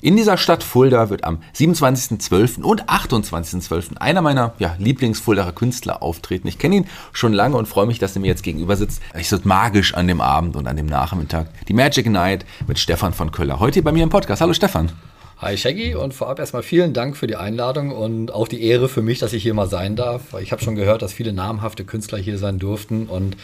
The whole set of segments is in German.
In dieser Stadt Fulda wird am 27.12. und 28.12. einer meiner ja, Lieblings-Fuldaer Künstler auftreten. Ich kenne ihn schon lange und freue mich, dass er mir jetzt gegenüber sitzt. Ich sitze magisch an dem Abend und an dem Nachmittag. Die Magic Night mit Stefan von Köller. Heute bei mir im Podcast. Hallo Stefan. Hi Shaggy und vorab erstmal vielen Dank für die Einladung und auch die Ehre für mich, dass ich hier mal sein darf. Ich habe schon gehört, dass viele namhafte Künstler hier sein durften und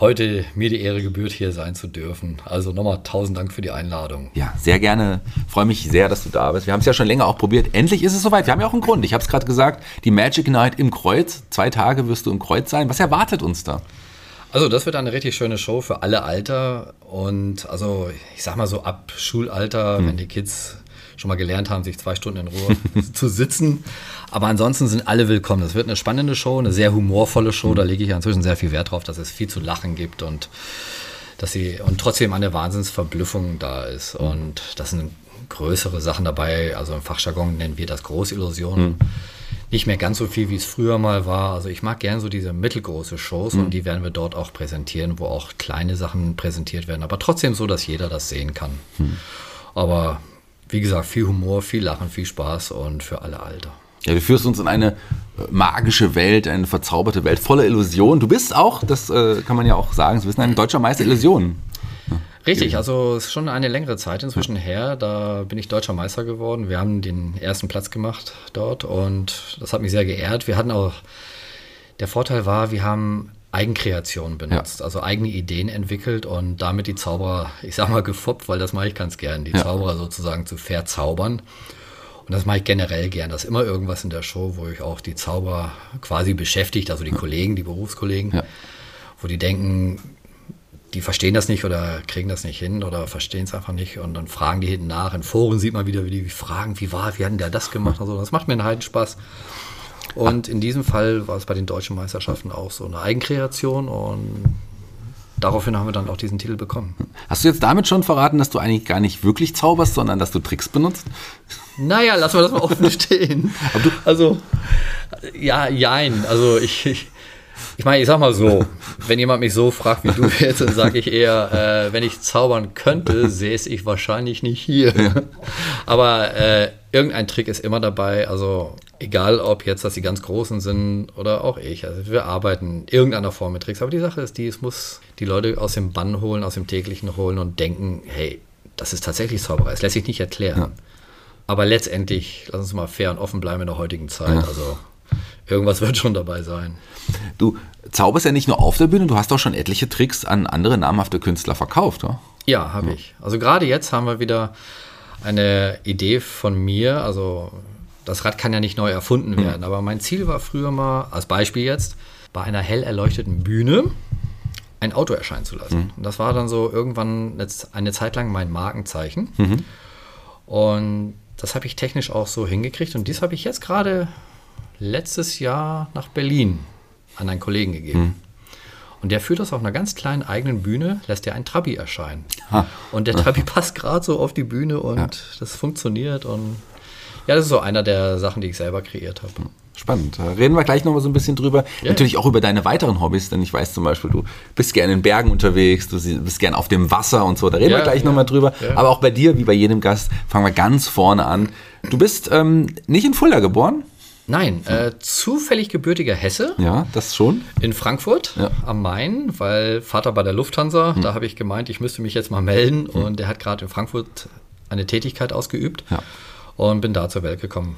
heute mir die Ehre gebührt, hier sein zu dürfen. Also nochmal tausend Dank für die Einladung. Ja, sehr gerne. Freue mich sehr, dass du da bist. Wir haben es ja schon länger auch probiert. Endlich ist es soweit. Wir haben ja auch einen Grund. Ich habe es gerade gesagt, die Magic Night im Kreuz. Zwei Tage wirst du im Kreuz sein. Was erwartet uns da? Also das wird eine richtig schöne Show für alle Alter und also ich sag mal so ab Schulalter, hm. wenn die Kids schon mal gelernt haben, sich zwei Stunden in Ruhe zu sitzen. Aber ansonsten sind alle willkommen. Das wird eine spannende Show, eine sehr humorvolle Show. Da lege ich inzwischen sehr viel Wert drauf, dass es viel zu lachen gibt und dass sie und trotzdem eine Wahnsinnsverblüffung da ist. Und das sind größere Sachen dabei. Also im Fachjargon nennen wir das Großillusionen. Mhm. Nicht mehr ganz so viel, wie es früher mal war. Also ich mag gern so diese mittelgroße Shows mhm. und die werden wir dort auch präsentieren, wo auch kleine Sachen präsentiert werden. Aber trotzdem so, dass jeder das sehen kann. Mhm. Aber wie gesagt, viel Humor, viel Lachen, viel Spaß und für alle Alter. Ja, du führst uns in eine äh, magische Welt, eine verzauberte Welt voller Illusionen. Du bist auch, das äh, kann man ja auch sagen, du bist ein deutscher Meister Illusionen. Richtig, also es ist schon eine längere Zeit inzwischen her. Da bin ich deutscher Meister geworden. Wir haben den ersten Platz gemacht dort und das hat mich sehr geehrt. Wir hatten auch, der Vorteil war, wir haben Eigenkreationen benutzt, ja. also eigene Ideen entwickelt und damit die Zauberer, ich sag mal, gefoppt, weil das mache ich ganz gern, die ja. Zauberer sozusagen zu verzaubern. Und das mache ich generell gern. Das ist immer irgendwas in der Show, wo ich auch die Zauberer quasi beschäftigt, also die ja. Kollegen, die Berufskollegen, wo die denken, die verstehen das nicht oder kriegen das nicht hin oder verstehen es einfach nicht und dann fragen die hinten nach. In Foren sieht man wieder, wie die fragen, wie war, wie hat denn der das gemacht? Also das macht mir einen Heidenspaß. Spaß. Und in diesem Fall war es bei den deutschen Meisterschaften auch so eine Eigenkreation und daraufhin haben wir dann auch diesen Titel bekommen. Hast du jetzt damit schon verraten, dass du eigentlich gar nicht wirklich zauberst, sondern dass du Tricks benutzt? Naja, lassen wir das mal offen stehen. also, ja, jein. Also ich, ich ich meine, ich sag mal so, wenn jemand mich so fragt wie du jetzt, dann sage ich eher, äh, wenn ich zaubern könnte, säße ich wahrscheinlich nicht hier. Aber äh, irgendein Trick ist immer dabei. Also egal, ob jetzt das die ganz Großen sind oder auch ich. Also wir arbeiten in irgendeiner Form mit Tricks. Aber die Sache ist die, es muss die Leute aus dem Bann holen, aus dem täglichen holen und denken, hey, das ist tatsächlich Zauberei. Es lässt sich nicht erklären. Ja. Aber letztendlich, lass uns mal fair und offen bleiben in der heutigen Zeit. Ja. Also irgendwas wird schon dabei sein. Du zauberst ja nicht nur auf der Bühne, du hast auch schon etliche Tricks an andere namhafte Künstler verkauft, oder? Ja, habe ja. ich. Also gerade jetzt haben wir wieder eine Idee von mir. Also das Rad kann ja nicht neu erfunden hm. werden, mhm. aber mein Ziel war früher mal, als Beispiel jetzt, bei einer hell erleuchteten Bühne ein Auto erscheinen zu lassen. Mhm. Und das war dann so irgendwann eine Zeit lang mein Markenzeichen. Mhm. Und das habe ich technisch auch so hingekriegt. Und dies habe ich jetzt gerade letztes Jahr nach Berlin an einen Kollegen gegeben. Mhm. Und der führt das auf einer ganz kleinen eigenen Bühne, lässt er einen Trabi erscheinen. Ha. Und der Trabi passt gerade so auf die Bühne und ja. das funktioniert. Und ja, das ist so einer der Sachen, die ich selber kreiert habe. Spannend. Da reden wir gleich noch mal so ein bisschen drüber. Ja. Natürlich auch über deine weiteren Hobbys, denn ich weiß zum Beispiel, du bist gerne in Bergen unterwegs, du bist gerne auf dem Wasser und so. Da reden ja, wir gleich ja. noch mal drüber. Ja. Aber auch bei dir, wie bei jedem Gast, fangen wir ganz vorne an. Du bist ähm, nicht in Fulda geboren? Nein, äh, zufällig gebürtiger Hesse. Ja, das schon. In Frankfurt ja. am Main, weil Vater bei der Lufthansa, hm. da habe ich gemeint, ich müsste mich jetzt mal melden hm. und der hat gerade in Frankfurt eine Tätigkeit ausgeübt ja. und bin da zur Welt gekommen.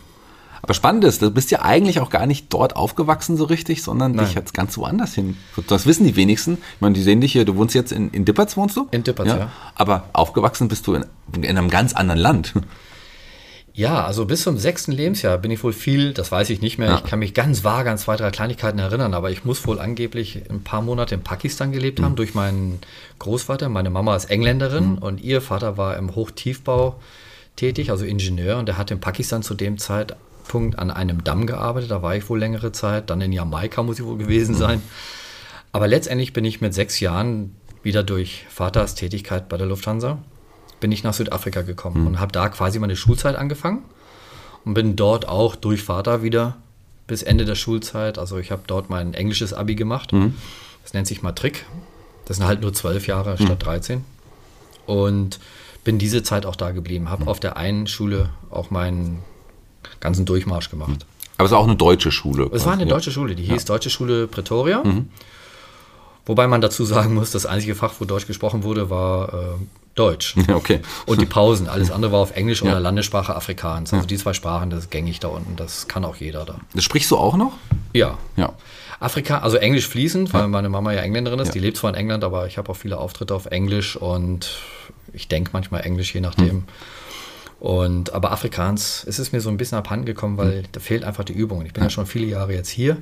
Aber spannend ist, du bist ja eigentlich auch gar nicht dort aufgewachsen so richtig, sondern Nein. dich jetzt ganz woanders hin. Das wissen die wenigsten. Ich meine, die sehen dich hier, du wohnst jetzt in, in Dippertz, wohnst du? In Dippertz, ja. ja. Aber aufgewachsen bist du in, in einem ganz anderen Land. Ja, also bis zum sechsten Lebensjahr bin ich wohl viel, das weiß ich nicht mehr. Ja. Ich kann mich ganz vage an zwei, drei Kleinigkeiten erinnern, aber ich muss wohl angeblich ein paar Monate in Pakistan gelebt mhm. haben durch meinen Großvater. Meine Mama ist Engländerin mhm. und ihr Vater war im Hochtiefbau tätig, also Ingenieur, und der hat in Pakistan zu dem Zeitpunkt an einem Damm gearbeitet. Da war ich wohl längere Zeit. Dann in Jamaika muss ich wohl gewesen mhm. sein. Aber letztendlich bin ich mit sechs Jahren wieder durch Vaters Tätigkeit bei der Lufthansa bin ich nach Südafrika gekommen und habe da quasi meine Schulzeit angefangen und bin dort auch durch Vater wieder bis Ende der Schulzeit. Also ich habe dort mein englisches Abi gemacht. Das nennt sich Matrik. Das sind halt nur zwölf Jahre statt 13. Und bin diese Zeit auch da geblieben. Habe auf der einen Schule auch meinen ganzen Durchmarsch gemacht. Aber es war auch eine deutsche Schule. Es war eine quasi, deutsche Schule, die hieß Deutsche Schule Pretoria. Wobei man dazu sagen muss, das einzige Fach, wo Deutsch gesprochen wurde, war äh, Deutsch. Ja, okay. Und die Pausen. Alles andere war auf Englisch Ja. oder Landessprache Afrikaans. Also die zwei Sprachen, das ist gängig da unten. Das kann auch jeder da. Das sprichst du auch noch? Ja. Ja. Afrika, also Englisch fließend, weil meine Mama ja Engländerin ist. Ja. Die lebt zwar in England, aber ich habe auch viele Auftritte auf Englisch und ich denke manchmal Englisch, je nachdem. Hm. Und aber Afrikaans ist es mir so ein bisschen abhanden gekommen, weil Hm. da fehlt einfach die Übung. Ich bin ja schon viele Jahre jetzt hier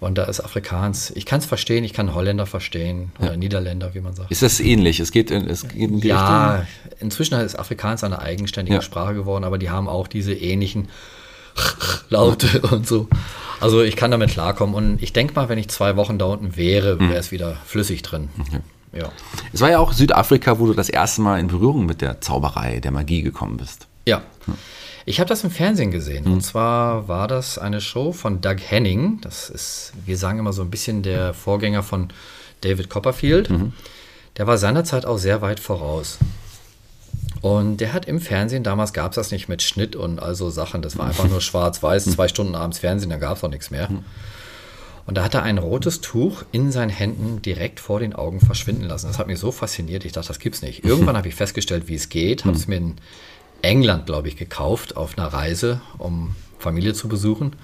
und da ist Afrikaans. Ich kann es verstehen, ich kann Holländer verstehen oder Niederländer, wie man sagt. Ist das ähnlich? Es geht in, es geht in die Ja, Richtung? inzwischen ist Afrikaans eine eigenständige Ja. Sprache geworden, aber die haben auch diese ähnlichen Laute und so. Also ich kann damit klarkommen und ich denke mal, wenn ich zwei Wochen da unten wäre, Mhm. wäre es wieder flüssig drin. Ja. Es war ja auch Südafrika, wo du das erste Mal in Berührung mit der Zauberei, der Magie gekommen bist. Ja. Ich habe das im Fernsehen gesehen. Mhm. Und zwar war das eine Show von Doug Henning. Das ist, wir sagen immer so ein bisschen der Vorgänger von David Copperfield. Mhm. Der war seinerzeit auch sehr weit voraus. Und der hat im Fernsehen, damals gab es das nicht mit Schnitt und also Sachen, das war einfach nur schwarz-weiß, zwei Stunden abends Fernsehen, da gab es auch nichts mehr. Und da hat er ein rotes Tuch in seinen Händen direkt vor den Augen verschwinden lassen. Das hat mich so fasziniert, ich dachte, das gibt's nicht. Irgendwann habe ich festgestellt, wie es geht, habe es mir in England, glaube ich, gekauft auf einer Reise, um Familie zu besuchen.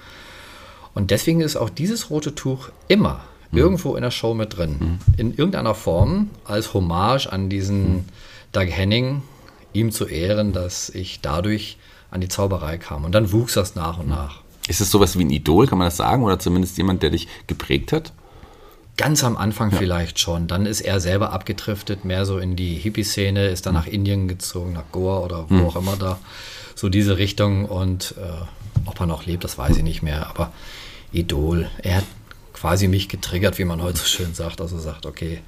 Und deswegen ist auch dieses rote Tuch immer irgendwo in der Show mit drin. In irgendeiner Form als Hommage an diesen Doug Henning, ihm zu ehren, dass ich dadurch an die Zauberei kam. Und dann wuchs das nach und nach. Ist es sowas wie ein Idol, kann man das sagen? Oder zumindest jemand, der dich geprägt hat? Ganz am Anfang vielleicht schon. Dann ist er selber abgedriftet, mehr so in die Hippie-Szene, ist dann nach Indien gezogen, nach Goa oder wo auch immer da. So diese Richtung. Und äh, ob er noch lebt, das weiß ich nicht mehr. Aber Idol, er hat quasi mich getriggert, wie man heute so schön sagt. Also sagt, okay,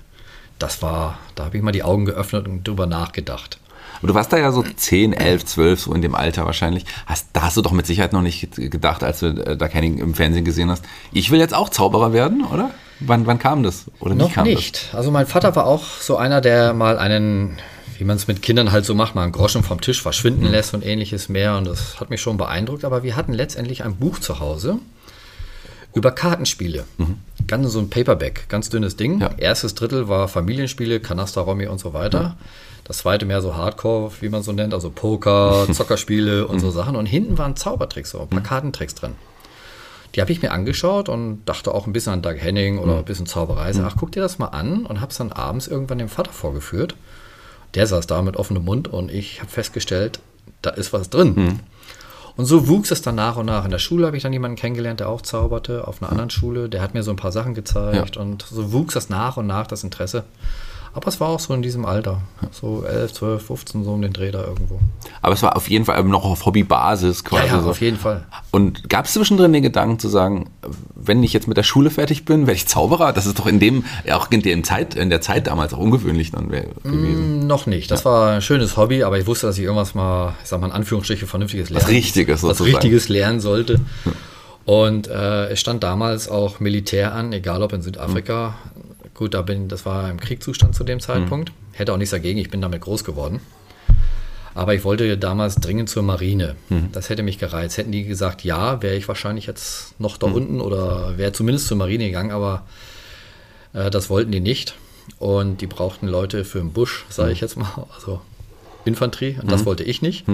das war, da habe ich mal die Augen geöffnet und drüber nachgedacht. Aber du warst da ja so 10, 11, 12, so in dem Alter wahrscheinlich. Hast, da hast du doch mit Sicherheit noch nicht gedacht, als du äh, da Henning im Fernsehen gesehen hast. Ich will jetzt auch Zauberer werden, oder? Wann, wann kam das? Oder wie Noch kam nicht. Also mein Vater war auch so einer, der mal einen, wie man es mit Kindern halt so macht, mal einen Groschen vom Tisch verschwinden Mhm. lässt und ähnliches mehr. Und das hat mich schon beeindruckt. Aber wir hatten letztendlich ein Buch zu Hause über Kartenspiele. Ganz so ein Paperback, ganz dünnes Ding. Mhm. Ja. Erstes Drittel war Familienspiele, Kanaster, Romy und so weiter. Das zweite mehr so Hardcore, wie man so nennt, also Poker, Zockerspiele und Mhm. so Sachen. Und hinten waren Zaubertricks, so ein paar Kartentricks drin. Die habe ich mir angeschaut und dachte auch ein bisschen an Doug Henning oder ein bisschen Zauberei. Sag, Ach, guck dir das mal an und habe es dann abends irgendwann dem Vater vorgeführt. Der saß da mit offenem Mund und ich habe festgestellt, da ist was drin. Und so wuchs es dann nach und nach. In der Schule habe ich dann jemanden kennengelernt, der auch zauberte, auf einer anderen Schule. Der hat mir so ein paar Sachen gezeigt und so wuchs das nach und nach, das Interesse. Aber es war auch so in diesem Alter, so 11, 12, 15, so um den Dreh da irgendwo. Aber es war auf jeden Fall noch auf Hobbybasis Ja, quasi. ja, so. auf jeden Fall. Und gab es zwischendrin den Gedanken zu sagen, wenn ich jetzt mit der Schule fertig bin, werde ich Zauberer? Das ist doch in dem, ja, auch in, dem Zeit, in der Zeit damals auch ungewöhnlich dann wär, gewesen. Noch nicht. Das war ein schönes Hobby, aber ich wusste, dass ich irgendwas mal, ich sag mal in Anführungsstriche, vernünftiges lernen. Richtiges was sozusagen. Richtiges lernen sollte. Und äh, es stand damals auch Militär an, egal ob in Südafrika. Gut, da bin, das war im Kriegszustand zu dem Zeitpunkt. Hätte auch nichts dagegen, ich bin damit groß geworden. Aber ich wollte damals dringend zur Marine. Das hätte mich gereizt. Hätten die gesagt, ja, wäre ich wahrscheinlich jetzt noch da unten oder wäre zumindest zur Marine gegangen, aber äh, das wollten die nicht. Und die brauchten Leute für den Busch, sage ich jetzt mal, also Infanterie. Und das wollte ich nicht.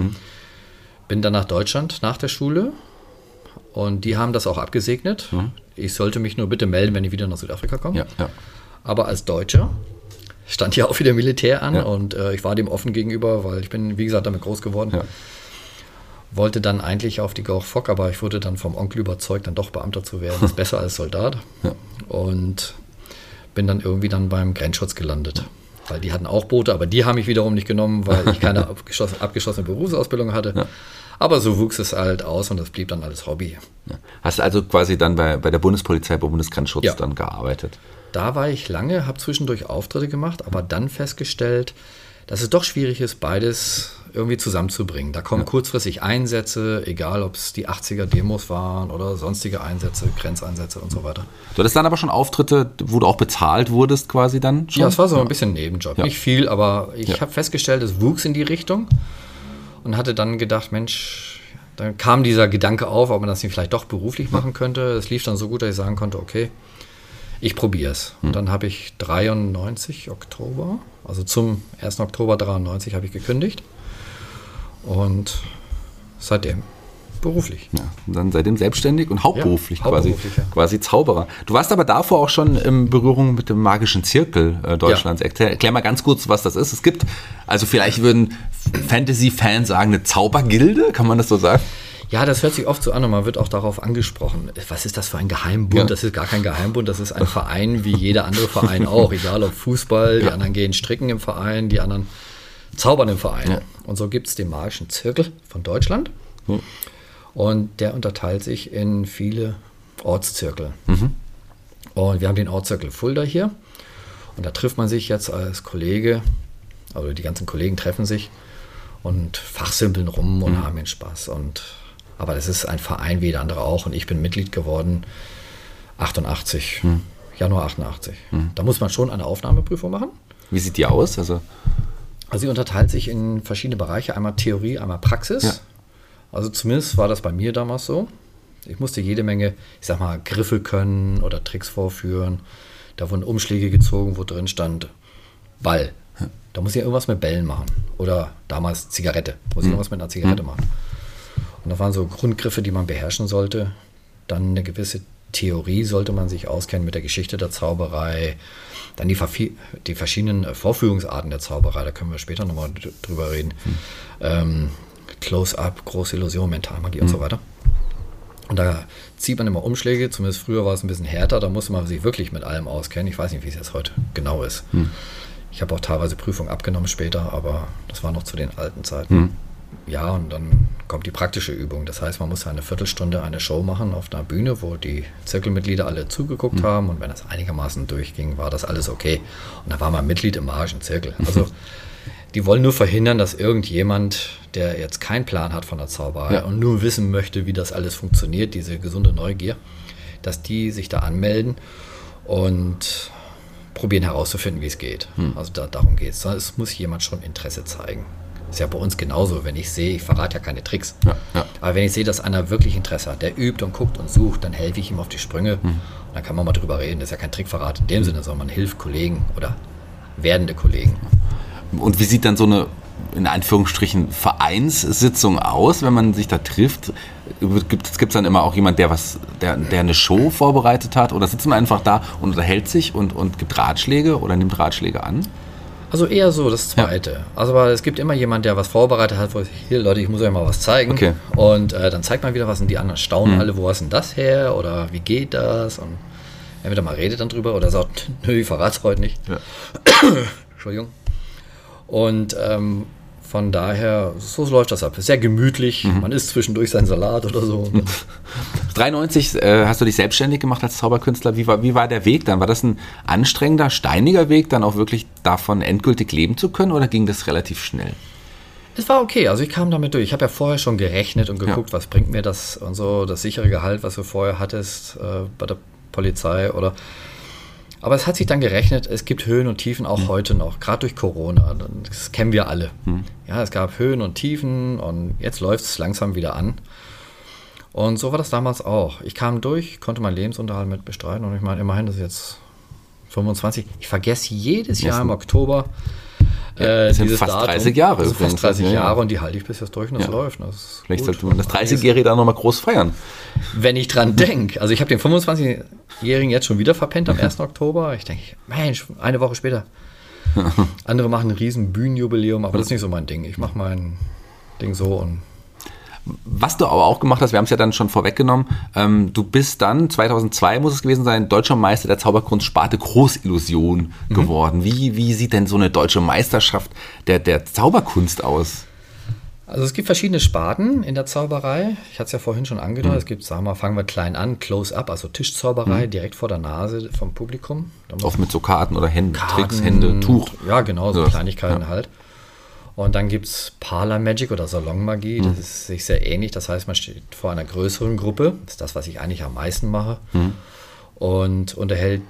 Bin dann nach Deutschland nach der Schule und die haben das auch abgesegnet. Ich sollte mich nur bitte melden, wenn ich wieder nach Südafrika komme. Ja, ja. Aber als Deutscher stand ja auch wieder Militär an Ja. und äh, ich war dem offen gegenüber, weil ich bin, wie gesagt, damit groß geworden. Ja. Wollte dann eigentlich auf die Gauch Fock, aber ich wurde dann vom Onkel überzeugt, dann doch Beamter zu werden. Das ist besser als Soldat. Und bin dann irgendwie dann beim Grenzschutz gelandet. Weil die hatten auch Boote, aber die haben mich wiederum nicht genommen, weil ich keine abgeschlossene, Berufsausbildung hatte. Aber so wuchs es halt aus und das blieb dann alles Hobby. Ja. Hast du also quasi dann bei, bei der Bundespolizei, beim Bundesgrenzschutz Ja. dann gearbeitet? Da war ich lange, habe zwischendurch Auftritte gemacht, aber dann festgestellt, dass es doch schwierig ist, beides irgendwie zusammenzubringen. Da kommen kurzfristig Einsätze, egal ob es die 80er Demos waren oder sonstige Einsätze, Grenzeinsätze und so weiter. Du hattest dann aber schon Auftritte, wo du auch bezahlt wurdest quasi dann schon? Ja, es war so ein bisschen Nebenjob. Ja. Nicht viel, aber ich Ja. habe festgestellt, es wuchs in die Richtung und hatte dann gedacht, Mensch, dann kam dieser Gedanke auf, ob man das nicht vielleicht doch beruflich machen könnte. Es lief dann so gut, dass ich sagen konnte, okay, ich probiere es. Und dann habe ich 93 Oktober, also zum 1. Oktober 93 habe ich gekündigt und seitdem beruflich. Ja, und dann seitdem selbstständig und hauptberuflich, Ja, quasi, hauptberuflich, ja. quasi Zauberer. Du warst aber davor auch schon in Berührung mit dem magischen Zirkel äh, Deutschlands. Erklär, erklär mal ganz kurz, was das ist. Es gibt, also vielleicht würden Fantasy-Fans sagen, eine Zaubergilde, kann man das so sagen? Ja, das hört sich oft so an und man wird auch darauf angesprochen. Was ist das für ein Geheimbund? Ja. Das ist gar kein Geheimbund, das ist ein Verein wie jeder andere Verein auch. Egal ob Fußball, die Ja. anderen gehen stricken im Verein, die anderen zaubern im Verein. Ja. Und so gibt es den magischen Zirkel von Deutschland. Ja. Und der unterteilt sich in viele Ortszirkel. Mhm. Und wir haben den Ortszirkel Fulda hier. Und da trifft man sich jetzt als Kollege, also die ganzen Kollegen treffen sich und fachsimpeln rum Mhm. und haben ihren Spaß. Und, aber das ist ein Verein wie jeder andere auch. Und ich bin Mitglied geworden 88, Mhm. Januar 88. Da muss man schon eine Aufnahmeprüfung machen. Wie sieht die aus? Also, Also sie unterteilt sich in verschiedene Bereiche, einmal Theorie, einmal Praxis. Ja. Also zumindest war das bei mir damals so. Ich musste jede Menge, ich sag mal, Griffe können oder Tricks vorführen. Da wurden Umschläge gezogen, wo drin stand Ball. Da muss ich irgendwas mit Bällen machen. Oder damals Zigarette. Muss ich irgendwas mit einer Zigarette machen. Und das waren so Grundgriffe, die man beherrschen sollte. Dann eine gewisse Theorie sollte man sich auskennen mit der Geschichte der Zauberei. Dann die, die verschiedenen Vorführungsarten der Zauberei, da können wir später nochmal drüber reden. Ähm, Close-up, große Illusion, Mentalmagie und so weiter. Und da zieht man immer Umschläge, zumindest früher war es ein bisschen härter, da musste man sich wirklich mit allem auskennen. Ich weiß nicht, wie es jetzt heute genau ist. Ich habe auch teilweise Prüfungen abgenommen später, aber das war noch zu den alten Zeiten. Ja, und dann kommt die praktische Übung. Das heißt, man muss eine Viertelstunde eine Show machen auf einer Bühne, wo die Zirkelmitglieder alle zugeguckt haben. Und wenn das einigermaßen durchging, war das alles okay. Und dann war man Mitglied im magischen Zirkel. Also die wollen nur verhindern, dass irgendjemand, der jetzt keinen Plan hat von der Zauberei Ja. und nur wissen möchte, wie das alles funktioniert, diese gesunde Neugier, dass die sich da anmelden und probieren herauszufinden, wie es geht. Also da, darum geht es. Es muss jemand schon Interesse zeigen. Ist ja bei uns genauso, wenn ich sehe, ich verrate ja keine Tricks. Ja, ja. Aber wenn ich sehe, dass einer wirklich Interesse hat, der übt und guckt und sucht, dann helfe ich ihm auf die Sprünge. Und dann kann man mal drüber reden. Das ist ja kein Trickverrat in dem Sinne, sondern man hilft Kollegen oder werdende Kollegen. und wie sieht dann so eine, in Anführungsstrichen, Vereinssitzung aus, wenn man sich da trifft? Gibt es dann immer auch jemand, der was, der, der eine Show vorbereitet hat? Oder sitzt man einfach da und unterhält sich und, und gibt Ratschläge oder nimmt Ratschläge an? Also eher so das Zweite. Also aber es gibt immer jemand, der was vorbereitet hat, wo ich, hier Leute, ich muss euch mal was zeigen. Okay. Und äh, dann zeigt man wieder was und die anderen staunen alle, wo ist denn das her oder wie geht das? Und entweder mal redet dann drüber oder sagt, nö, ich verrat's heute nicht. Ja. Entschuldigung. Und ähm, von daher, so läuft das ab. Sehr gemütlich. Man isst zwischendurch seinen Salat oder so. Und dann 93 äh, hast du dich selbstständig gemacht als Zauberkünstler. Wie war, wie war der Weg dann? War das ein anstrengender, steiniger Weg, dann auch wirklich davon endgültig leben zu können oder ging das relativ schnell? Es war okay, also ich kam damit durch. Ich habe ja vorher schon gerechnet und geguckt, was bringt mir das und so, das sichere Gehalt, was du vorher hattest äh, bei der Polizei oder. Aber es hat sich dann gerechnet, es gibt Höhen und Tiefen auch heute noch, gerade durch Corona. Das kennen wir alle. Ja, es gab Höhen und Tiefen und jetzt läuft es langsam wieder an. Und so war das damals auch. Ich kam durch, konnte meinen Lebensunterhalt mit bestreiten und ich meine, immerhin das ist jetzt 25. Ich vergesse jedes Jahr im Oktober. Äh, das sind fast Datum. 30 Jahre Also fast 30 ja, ja. Jahre und die halte ich bis jetzt durch und das Ja. läuft. Das ist Vielleicht sollte man das Und 30-Jährige da nochmal groß feiern. Wenn ich dran denke, also ich habe den 25-Jährigen jetzt schon wieder verpennt am 1. Oktober. Ich denke, Mensch, eine Woche später. Andere machen ein riesen Bühnenjubiläum, aber das ist nicht so mein Ding. Ich mache mein Ding so und Was du aber auch gemacht hast, wir haben es ja dann schon vorweggenommen, ähm, du bist dann, 2002 muss es gewesen sein, deutscher Meister der Zauberkunst Sparte Großillusion Mhm. geworden. Wie, wie sieht denn so eine deutsche Meisterschaft der, der Zauberkunst aus? Also es gibt verschiedene Sparten in der Zauberei. Ich hatte es ja vorhin schon Mhm. angedeutet. Es gibt, sagen wir mal, fangen wir klein an, Close-up, also Tischzauberei, direkt vor der Nase vom Publikum. Oft mit so Karten oder Händen, Karten Tricks, Hände, Tuch. Ja, genau, so Sowas. Kleinigkeiten Ja. halt. Und dann gibt es Parlor Magic oder Salonmagie. Das ist sich sehr ähnlich. Das heißt, man steht vor einer größeren Gruppe. Das ist das, was ich eigentlich am meisten mache. Und unterhält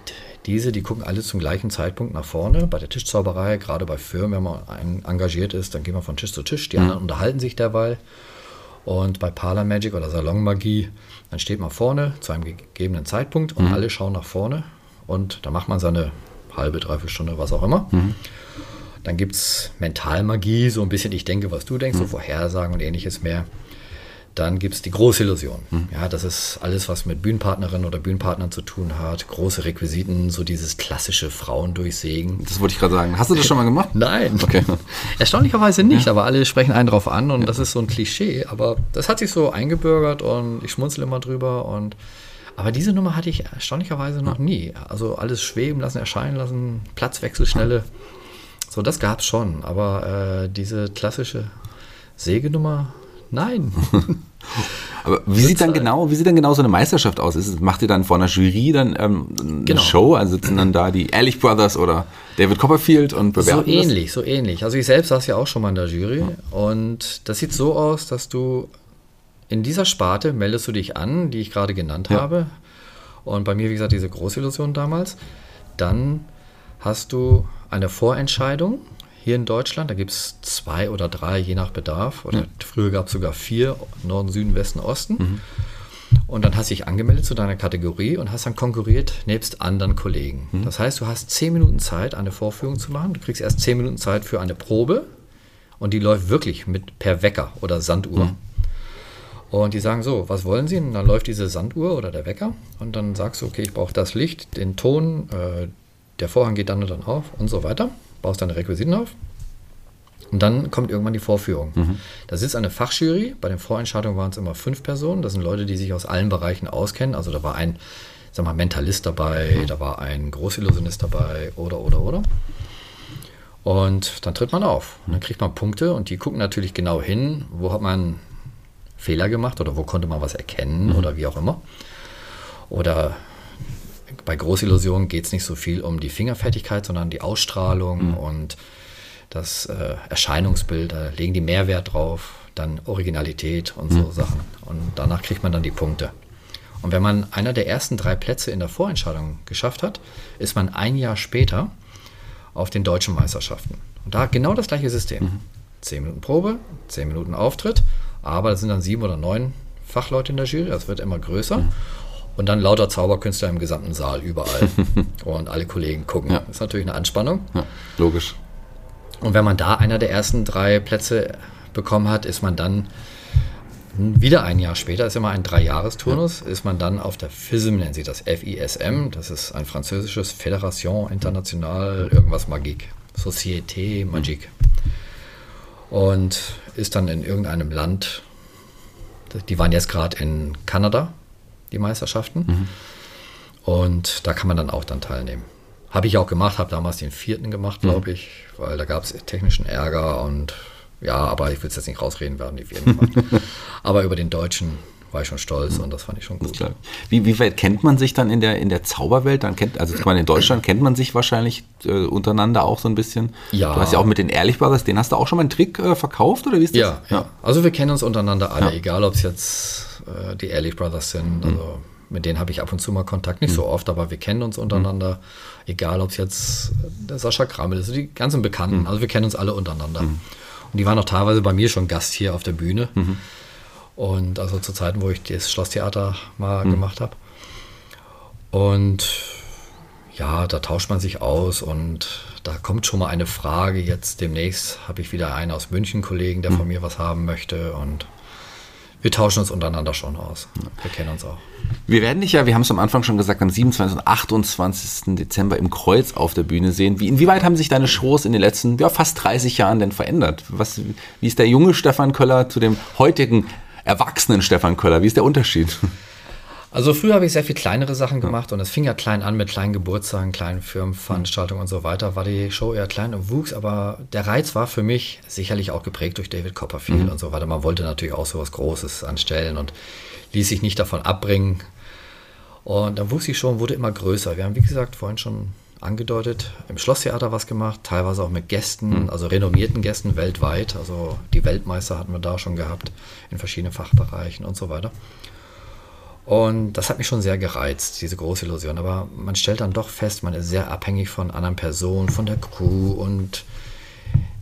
diese, die gucken alle zum gleichen Zeitpunkt nach vorne. Bei der Tischzauberei, gerade bei Firmen, wenn man engagiert ist, dann gehen wir von Tisch zu Tisch. Die anderen unterhalten sich derweil. Und bei Parlor Magic oder Salonmagie, dann steht man vorne zu einem gegebenen Zeitpunkt und alle schauen nach vorne. Und da macht man seine halbe, dreiviertel Stunde, was auch immer. Dann gibt es Mentalmagie, so ein bisschen ich denke, was du denkst, so Vorhersagen und ähnliches mehr. Dann gibt es die Großillusion. Ja, das ist alles, was mit Bühnenpartnerinnen oder Bühnenpartnern zu tun hat. Große Requisiten, so dieses klassische Frauendurchsägen. Das wollte ich gerade sagen. Hast du das schon mal gemacht? Nein. Okay. Erstaunlicherweise nicht, aber alle sprechen einen drauf an und das ist so ein Klischee. Aber das hat sich so eingebürgert und ich schmunzel immer drüber. Und aber diese Nummer hatte ich erstaunlicherweise noch nie. Also alles schweben lassen, erscheinen lassen, Platzwechselschnelle. So, das gab es schon. Aber äh, diese klassische Sägenummer, nein. Aber wie sieht dann genau, wie sieht dann genau so eine Meisterschaft aus? Ist, macht ihr dann vor einer Jury dann ähm, eine Genau. Show? Also sitzen dann da die Ehrlich Brothers oder David Copperfield und So bewerten das? ähnlich, so ähnlich. Also ich selbst saß ja auch schon mal in der Jury und das sieht so aus, dass du in dieser Sparte meldest du dich an, die ich gerade genannt Ja. habe. Und bei mir, wie gesagt, diese Großillusion damals. Dann hast du eine Vorentscheidung hier in Deutschland. Da gibt es zwei oder drei, je nach Bedarf. Oder früher gab es sogar vier, Norden, Süden, Westen, Osten. Und dann hast du dich angemeldet zu deiner Kategorie und hast dann konkurriert nebst anderen Kollegen. Das heißt, du hast zehn Minuten Zeit, eine Vorführung zu machen. Du kriegst erst zehn Minuten Zeit für eine Probe und die läuft wirklich mit per Wecker oder Sanduhr. Und die sagen so, was wollen Sie? Und dann läuft diese Sanduhr oder der Wecker und dann sagst du, okay, ich brauche das Licht, den Ton, äh, der Vorhang geht dann und dann auf und so weiter. Baust deine Requisiten auf. Und dann kommt irgendwann die Vorführung. Da sitzt eine Fachjury. Bei den Vorentscheidungen waren es immer fünf Personen. Das sind Leute, die sich aus allen Bereichen auskennen. Also da war ein, sag mal, Mentalist dabei, da war ein Großillusionist dabei oder, oder, oder. Und dann tritt man auf. Und dann kriegt man Punkte und die gucken natürlich genau hin, wo hat man Fehler gemacht oder wo konnte man was erkennen oder wie auch immer. Oder bei Großillusionen geht es nicht so viel um die Fingerfertigkeit, sondern die Ausstrahlung und das äh, Erscheinungsbild. Da legen die Mehrwert drauf, dann Originalität und so Sachen. Und danach kriegt man dann die Punkte. Und wenn man einer der ersten drei Plätze in der Vorentscheidung geschafft hat, ist man ein Jahr später auf den deutschen Meisterschaften. Und da genau das gleiche System. Zehn Minuten Probe, zehn Minuten Auftritt, aber es sind dann sieben oder neun Fachleute in der Jury, das wird immer größer. Und dann lauter Zauberkünstler im gesamten Saal, überall. und alle Kollegen gucken. Ja. Das ist natürlich eine Anspannung. Ja, logisch. Und wenn man da einer der ersten drei Plätze bekommen hat, ist man dann wieder ein Jahr später, ist immer ein Dreijahresturnus, ist man dann auf der FISM, nennen sie das FISM, das ist ein französisches Fédération Internationale, irgendwas Magique, Société Magique. Und ist dann in irgendeinem Land, die waren jetzt gerade in Kanada, die Meisterschaften. Und da kann man dann auch dann teilnehmen. Habe ich auch gemacht, habe damals den vierten gemacht, glaube ich, weil da gab es technischen Ärger und ja, aber ich will es jetzt nicht rausreden, wir haben die vierten gemacht. aber über den Deutschen war ich schon stolz und das fand ich schon gut. Wie, wie weit kennt man sich dann in der, in der Zauberwelt? Dann kennt, also ich meine, in Deutschland kennt man sich wahrscheinlich äh, untereinander auch so ein bisschen. Ja. Du hast ja auch mit den Ehrlich Brothers, den hast du auch schon mal einen Trick äh, verkauft oder wie ist das? Ja, ja. Also wir kennen uns untereinander alle, Ja. Mhm. egal ob es jetzt äh, die Ehrlich Brothers sind. Also mit denen habe ich ab und zu mal Kontakt, nicht so oft, aber wir kennen uns untereinander. Egal ob es jetzt der Sascha Krammel ist, die ganzen Bekannten. Mhm. Also wir kennen uns alle untereinander. Und die waren auch teilweise bei mir schon Gast hier auf der Bühne. Mhm. Und also zu Zeiten, wo ich das Schlosstheater Mhm. mal gemacht habe. Und ja, da tauscht man sich aus und da kommt schon mal eine Frage. Jetzt demnächst habe ich wieder einen aus München, Kollegen, der von mir was haben möchte und wir tauschen uns untereinander schon aus. Wir kennen uns auch. Wir werden dich ja, wir haben es am Anfang schon gesagt, am 27. und 28. Dezember im Kreuz auf der Bühne sehen. Wie, inwieweit haben sich deine Shows in den letzten ja, fast 30 Jahren denn verändert? Was, wie ist der junge Stefan Köller zu dem heutigen erwachsenen Stefan Köller? Wie ist der Unterschied? Also früher habe ich sehr viel kleinere Sachen gemacht und es fing ja klein an mit kleinen Geburtstagen, kleinen Firmenveranstaltungen und so weiter. War die Show eher klein und wuchs, aber der Reiz war für mich sicherlich auch geprägt durch David Copperfield und so weiter. Man wollte natürlich auch so was Großes anstellen und ließ sich nicht davon abbringen. Und dann wuchs die Show und wurde immer größer. Wir haben, wie gesagt, vorhin schon angedeutet, im Schlosstheater was gemacht, teilweise auch mit Gästen, also renommierten Gästen weltweit. Also die Weltmeister hatten wir da schon gehabt in verschiedenen Fachbereichen und so weiter. Und das hat mich schon sehr gereizt, diese große Illusion. Aber man stellt dann doch fest, man ist sehr abhängig von anderen Personen, von der Crew und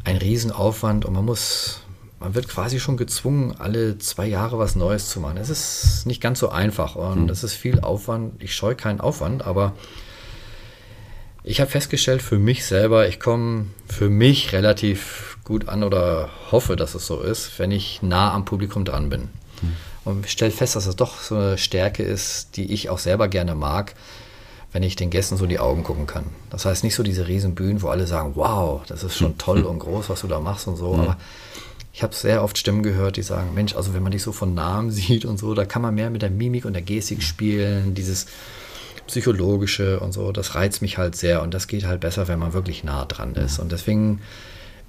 ein Riesenaufwand und man muss, man wird quasi schon gezwungen, alle zwei Jahre was Neues zu machen. Es ist nicht ganz so einfach und es ist viel Aufwand. Ich scheue keinen Aufwand, aber ich habe festgestellt für mich selber, ich komme für mich relativ gut an oder hoffe, dass es so ist, wenn ich nah am Publikum dran bin. Und stelle fest, dass es doch so eine Stärke ist, die ich auch selber gerne mag, wenn ich den Gästen so in die Augen gucken kann. Das heißt nicht so diese riesen Bühnen, wo alle sagen, wow, das ist schon toll und groß, was du da machst und so, aber ich habe sehr oft Stimmen gehört, die sagen, Mensch, also wenn man dich so von Namen sieht und so, da kann man mehr mit der Mimik und der Gestik spielen, dieses psychologische und so, das reizt mich halt sehr und das geht halt besser, wenn man wirklich nah dran ist und deswegen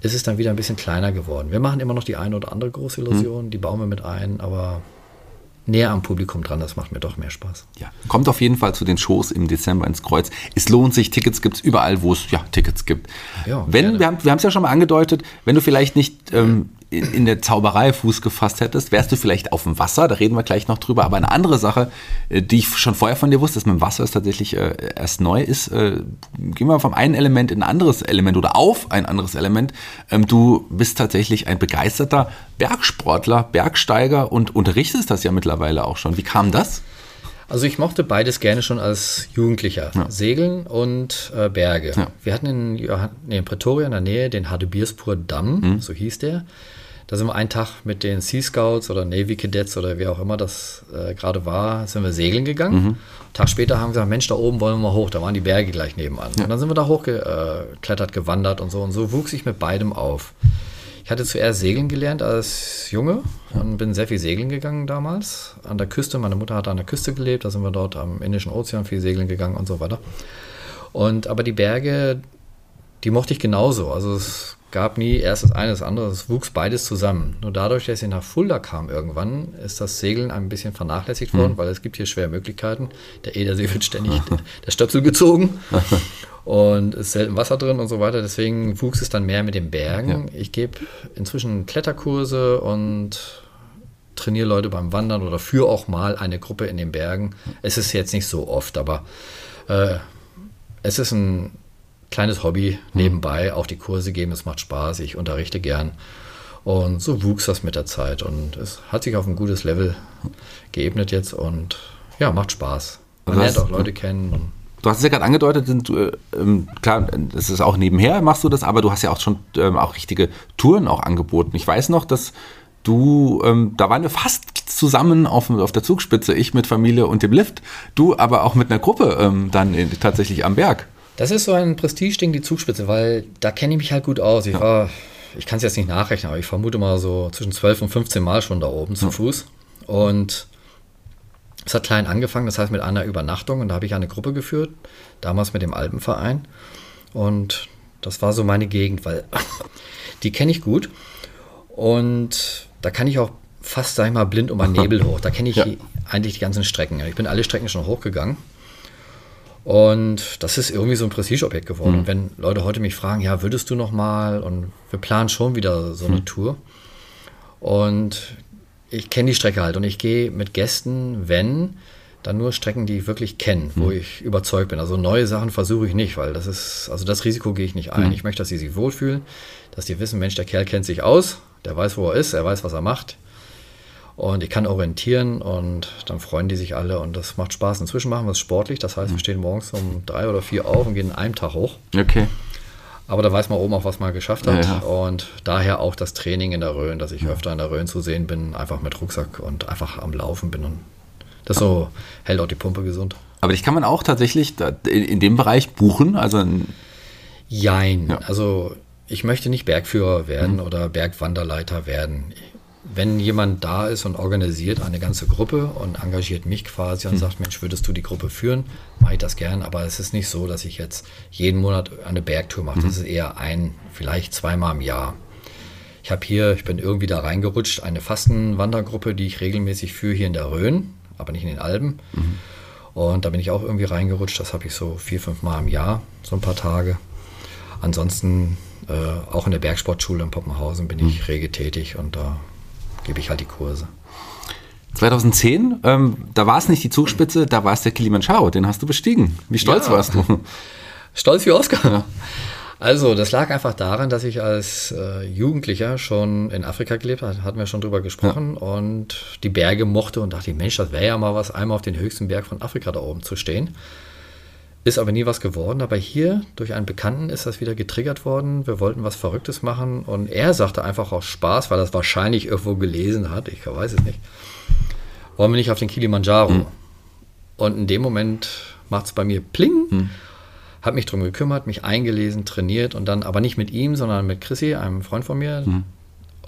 ist es dann wieder ein bisschen kleiner geworden. Wir machen immer noch die eine oder andere große Illusion, die bauen wir mit ein, aber näher am Publikum dran, das macht mir doch mehr Spaß. Ja, kommt auf jeden Fall zu den Shows im Dezember ins Kreuz. Es lohnt sich, Tickets gibt es überall, wo es ja, Tickets gibt. Ja, wenn, gerne. wir haben wir es ja schon mal angedeutet, wenn du vielleicht nicht ähm, in, in der Zauberei Fuß gefasst hättest, wärst du vielleicht auf dem Wasser, da reden wir gleich noch drüber. Aber eine andere Sache, äh, die ich schon vorher von dir wusste, dass mit dem Wasser ist tatsächlich äh, erst neu ist, äh, gehen wir vom einen Element in ein anderes Element oder auf ein anderes Element. Ähm, du bist tatsächlich ein begeisterter Bergsportler, Bergsteiger und unterrichtest das ja mittlerweile auch schon. Wie kam das? Also ich mochte beides gerne schon als Jugendlicher. Segeln und äh, Berge. Ja. Wir hatten in, Johann nee, in Pretoria in der Nähe den Hadebierspur Damm, Mhm. so hieß der. Da sind wir einen Tag mit den Sea Scouts oder Navy Cadets oder wie auch immer das äh, gerade war, sind wir segeln gegangen. Mhm. Einen Tag später haben wir gesagt, Mensch, da oben wollen wir mal hoch. Da waren die Berge gleich nebenan. Und dann sind wir da hochgeklettert, gewandert und so. Und so wuchs ich mit beidem auf. Ich hatte zuerst Segeln gelernt als Junge und bin sehr viel segeln gegangen damals an der Küste. Meine Mutter hat an der Küste gelebt, da sind wir dort am Indischen Ozean viel segeln gegangen und so weiter. Und aber die Berge, die mochte ich genauso. Also es gab nie erst das eine, das andere, es wuchs beides zusammen. Nur dadurch, dass ich nach Fulda kam irgendwann, ist das Segeln ein bisschen vernachlässigt worden, weil es gibt hier schwer Möglichkeiten. Der Edersee wird ständig der Stöpsel gezogen und es ist selten Wasser drin und so weiter. Deswegen wuchs es dann mehr mit den Bergen. Ich gebe inzwischen Kletterkurse und trainiere Leute beim Wandern oder führe auch mal eine Gruppe in den Bergen. Es ist jetzt nicht so oft, aber äh, es ist ein kleines Hobby nebenbei. Auch die Kurse geben, es macht Spaß. Ich unterrichte gern. Und so wuchs das mit der Zeit. Und es hat sich auf ein gutes Level geebnet jetzt und ja, macht Spaß. Man lernt auch Leute kennen. Du hast es ja gerade angedeutet, sind, äh, ähm, klar, das ist auch nebenher, machst du das, aber du hast ja auch schon ähm, auch richtige Touren auch angeboten. Ich weiß noch, dass du, ähm, da waren wir fast zusammen auf, auf der Zugspitze, ich mit Familie und dem Lift, du aber auch mit einer Gruppe ähm, dann in, tatsächlich am Berg. Das ist so ein Prestigeding, die Zugspitze, weil da kenne ich mich halt gut aus. Ich war, ich kann es jetzt nicht nachrechnen, aber ich vermute mal so zwischen 12 und 15 Mal schon da oben zu Fuß. Und es hat klein angefangen, das heißt mit einer Übernachtung. Und da habe ich eine Gruppe geführt, damals mit dem Alpenverein. Und das war so meine Gegend, weil die kenne ich gut. Und da kann ich auch fast, sag ich mal, blind um einen Nebel hoch. Da kenne ich Ja. eigentlich die ganzen Strecken. Ich bin alle Strecken schon hochgegangen. Und das ist irgendwie so ein Prestigeobjekt geworden. Und wenn Leute heute mich fragen, ja, würdest du noch mal? Und wir planen schon wieder so eine Tour. Und ich kenne die Strecke halt und ich gehe mit Gästen, wenn, dann nur Strecken, die ich wirklich kenne, wo ich überzeugt bin. Also neue Sachen versuche ich nicht, weil das ist, also das Risiko gehe ich nicht ein. Ich möchte, dass sie sich wohlfühlen, dass die wissen, Mensch, der Kerl kennt sich aus, der weiß, wo er ist, er weiß, was er macht. Und ich kann orientieren und dann freuen die sich alle und das macht Spaß. Inzwischen machen wir es sportlich, das heißt, wir stehen morgens um drei oder vier auf und gehen in einem Tag hoch. Okay. Aber da weiß man oben auch, was man geschafft hat. Ja, ja. Und daher auch das Training in der Rhön, dass ich öfter in der Rhön zu sehen bin, einfach mit Rucksack und einfach am Laufen bin. Und das so hält auch die Pumpe gesund. Aber dich kann man auch tatsächlich in, dem Bereich buchen, also in, Jein. Ja. Also ich möchte nicht Bergführer werden oder Bergwanderleiter werden. Wenn jemand da ist und organisiert eine ganze Gruppe und engagiert mich quasi und sagt, Mensch, würdest du die Gruppe führen, mache ich das gern. Aber es ist nicht so, dass ich jetzt jeden Monat eine Bergtour mache. Das ist eher ein, vielleicht zweimal im Jahr. Ich habe hier, ich bin irgendwie da reingerutscht, eine Fastenwandergruppe, die ich regelmäßig führe hier in der Rhön, aber nicht in den Alpen. Und da bin ich auch irgendwie reingerutscht. Das habe ich so vier, fünf Mal im Jahr, so ein paar Tage. Ansonsten äh, auch in der Bergsportschule in Poppenhausen bin ich rege tätig und da gebe ich halt die Kurse. 2010, ähm, da war es nicht die Zugspitze, da war es der Kilimanjaro, den hast du bestiegen. Wie stolz Ja. warst du? Stolz wie Oscar. Also, das lag einfach daran, dass ich als äh, Jugendlicher schon in Afrika gelebt habe, hatten wir schon drüber gesprochen, und die Berge mochte und dachte, Mensch, das wäre ja mal was, einmal auf den höchsten Berg von Afrika da oben zu stehen. Ist aber nie was geworden, aber hier durch einen Bekannten ist das wieder getriggert worden. Wir wollten was Verrücktes machen und er sagte einfach aus Spaß, weil er es wahrscheinlich irgendwo gelesen hat, ich weiß es nicht, wollen wir nicht auf den Kilimanjaro? Und in dem Moment macht es bei mir Pling. Habe mich darum gekümmert, mich eingelesen, trainiert und dann aber nicht mit ihm, sondern mit Chrissy, einem Freund von mir.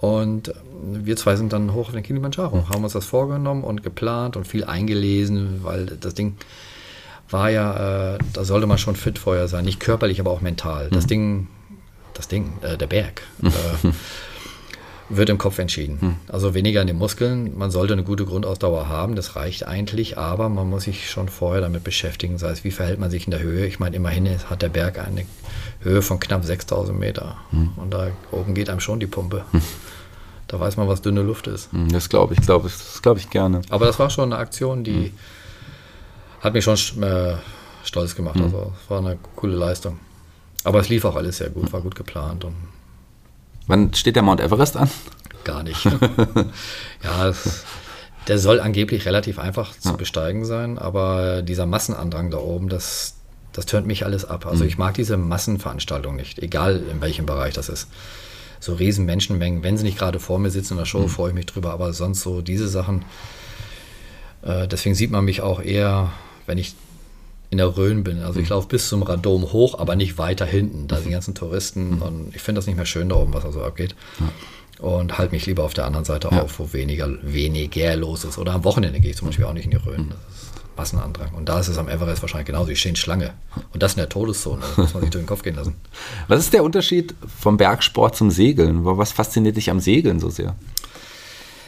Und wir zwei sind dann hoch auf den Kilimanjaro, haben uns das vorgenommen und geplant und viel eingelesen, weil das Ding war ja, äh, da sollte man schon fit vorher sein, nicht körperlich, aber auch mental. Das Ding, das Ding, äh, der Berg, äh, wird im Kopf entschieden. Also weniger in den Muskeln. Man sollte eine gute Grundausdauer haben, das reicht eigentlich, aber man muss sich schon vorher damit beschäftigen, sei es, wie verhält man sich in der Höhe. Ich meine, immerhin hat der Berg eine Höhe von knapp 6000 Meter und da oben geht einem schon die Pumpe. Da weiß man, was dünne Luft ist. Hm, Das glaube ich, glaube ich, das glaube ich gerne. Aber das war schon eine Aktion, die hat mich schon äh, stolz gemacht. Also es war eine coole Leistung. Aber es lief auch alles sehr gut, war gut geplant Wann steht der Mount Everest an? gar nicht. ja, es, der soll angeblich relativ einfach zu besteigen sein, aber dieser Massenandrang da oben, das, das tönt mich alles ab. Also ich mag diese Massenveranstaltung nicht, egal in welchem Bereich das ist. So riesen Menschenmengen, wenn sie nicht gerade vor mir sitzen in der Show, freue ich mich drüber, aber sonst so diese Sachen, äh, deswegen sieht man mich auch eher, wenn ich in der Rhön bin. Also ich laufe bis zum Radom hoch, aber nicht weiter hinten. Da sind die ganzen Touristen und ich finde das nicht mehr schön da oben, was da so abgeht. Und halte mich lieber auf der anderen Seite auf, wo weniger, weniger los ist. Oder am Wochenende gehe ich zum Beispiel auch nicht in die Rhön. Das ist Massenandrang. Und da ist es am Everest wahrscheinlich genauso. Die stehen Schlange. Und das in der Todeszone. Das muss man sich durch den Kopf gehen lassen. Was ist der Unterschied vom Bergsport zum Segeln? Was fasziniert dich am Segeln so sehr?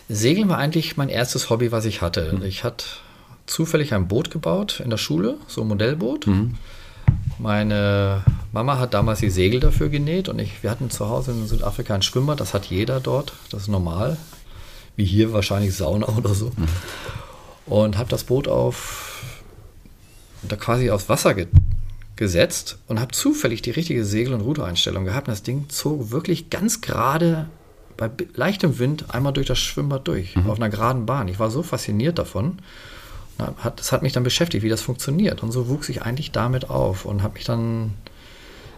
Segeln war eigentlich mein erstes Hobby, was ich hatte. Ich hatte zufällig ein Boot gebaut in der Schule, so ein Modellboot. Meine Mama hat damals die Segel dafür genäht und ich, wir hatten zu Hause in Südafrika ein Schwimmbad, das hat jeder dort, das ist normal, wie hier wahrscheinlich Sauna oder so. Und habe das Boot auf, da quasi aufs Wasser ge gesetzt und habe zufällig die richtige Segel- und Rudereinstellung gehabt. Und das Ding zog wirklich ganz gerade bei leichtem Wind einmal durch das Schwimmbad durch, auf einer geraden Bahn. Ich war so fasziniert davon. Hat, das hat mich dann beschäftigt, wie das funktioniert. Und so wuchs ich eigentlich damit auf und habe mich dann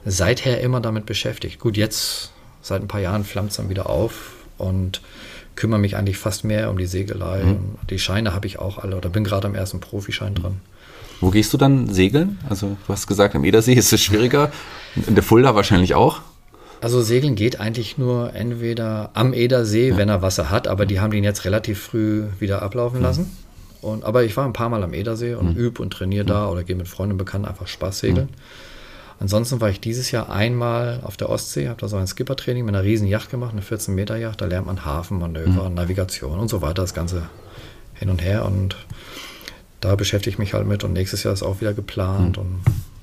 seither immer damit beschäftigt. Gut, jetzt seit ein paar Jahren flammt es dann wieder auf und kümmere mich eigentlich fast mehr um die Segelei. Und Die Scheine habe ich auch alle oder bin gerade am ersten Profischein dran. Wo gehst du dann segeln? Also du hast gesagt, am Edersee ist es schwieriger. In der Fulda wahrscheinlich auch. Also Segeln geht eigentlich nur entweder am Edersee, wenn er Wasser hat, aber die haben den jetzt relativ früh wieder ablaufen lassen. Und, aber ich war ein paar Mal am Edersee und übe und trainiere da oder gehe mit Freunden und Bekannten einfach Spaß segeln. Ansonsten war ich dieses Jahr einmal auf der Ostsee, habe da so ein Skippertraining mit einer riesen Yacht gemacht, eine 14 Meter Yacht. Da lernt man Hafenmanöver, Navigation und so weiter, das Ganze hin und her. Und da beschäftige ich mich halt mit. Und nächstes Jahr ist auch wieder geplant. Und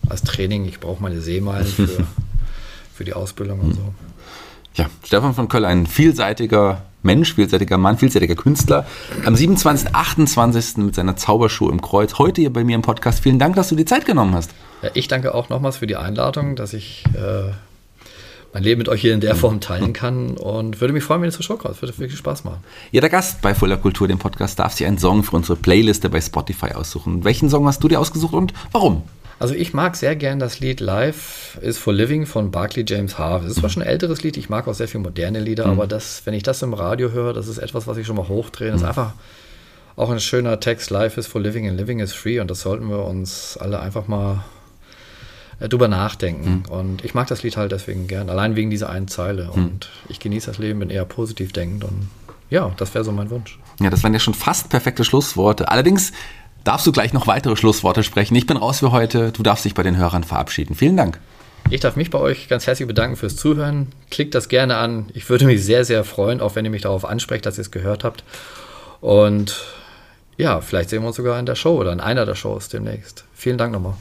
als Training, ich brauche meine Seemeilen für, für die Ausbildung und so. Ja, Stefan von Köll, ein vielseitiger Mensch, vielseitiger Mann, vielseitiger Künstler. Am 27., 28. mit seiner Zaubershow im Kreuz. Heute hier bei mir im Podcast. Vielen Dank, dass du dir Zeit genommen hast. Ja, ich danke auch nochmals für die Einladung, dass ich äh, mein Leben mit euch hier in der Form teilen kann und würde mich freuen, wenn ihr zur Show kommt. Würde wirklich Spaß machen. Jeder Gast bei Fuller Kultur, dem Podcast, darf sich einen Song für unsere Playliste bei Spotify aussuchen. Welchen Song hast du dir ausgesucht und warum? Also ich mag sehr gern das Lied Life is for Living von Barclay James Harvey. Es ist zwar schon ein älteres Lied, ich mag auch sehr viel moderne Lieder, aber das, wenn ich das im Radio höre, das ist etwas, was ich schon mal hochdrehe. Das ist einfach auch ein schöner Text. Life is for living and living is free und das sollten wir uns alle einfach mal äh, drüber nachdenken. Und ich mag das Lied halt deswegen gern, allein wegen dieser einen Zeile. Und ich genieße das Leben, bin eher positiv denkend und ja, das wäre so mein Wunsch. Ja, das waren ja schon fast perfekte Schlussworte. Allerdings darfst du gleich noch weitere Schlussworte sprechen. Ich bin raus für heute. Du darfst dich bei den Hörern verabschieden. Vielen Dank. Ich darf mich bei euch ganz herzlich bedanken fürs Zuhören. Klickt das gerne an. Ich würde mich sehr, sehr freuen, auch wenn ihr mich darauf ansprecht, dass ihr es gehört habt. Und ja, vielleicht sehen wir uns sogar in der Show oder in einer der Shows demnächst. Vielen Dank nochmal.